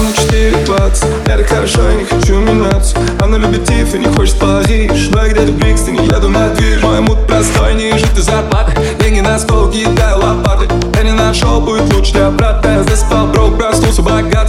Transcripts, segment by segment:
ровно 4.20 Я так хорошо, я не хочу меняться. Она любит Тиф и не хочет Париж Но я где-то в Брикстоне, еду на движ Мой мут простой, не жить зарплаты Деньги на стол, кидаю лопаты. Я не нашел, будет лучше для брата. Я засыпал, брок, проснулся богатым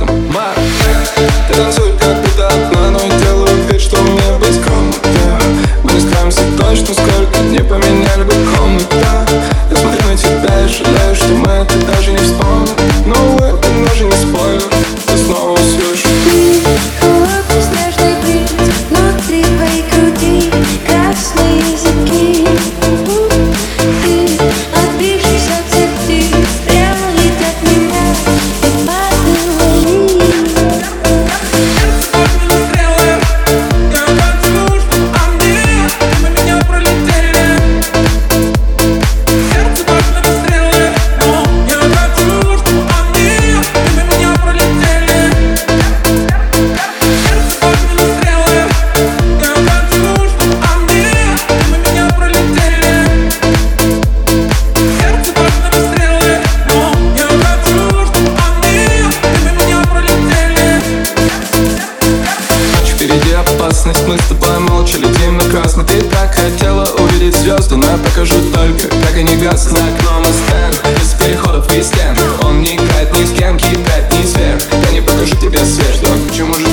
Впереди опасность, мы с тобой молча летим на красный. Ты так хотела увидеть звезды, но я покажу только Как они гаснут за окном и стенд Без переходов и стен. Он не играет ни с кем, кидает ни сверх. Я не покажу тебе свет, но почему же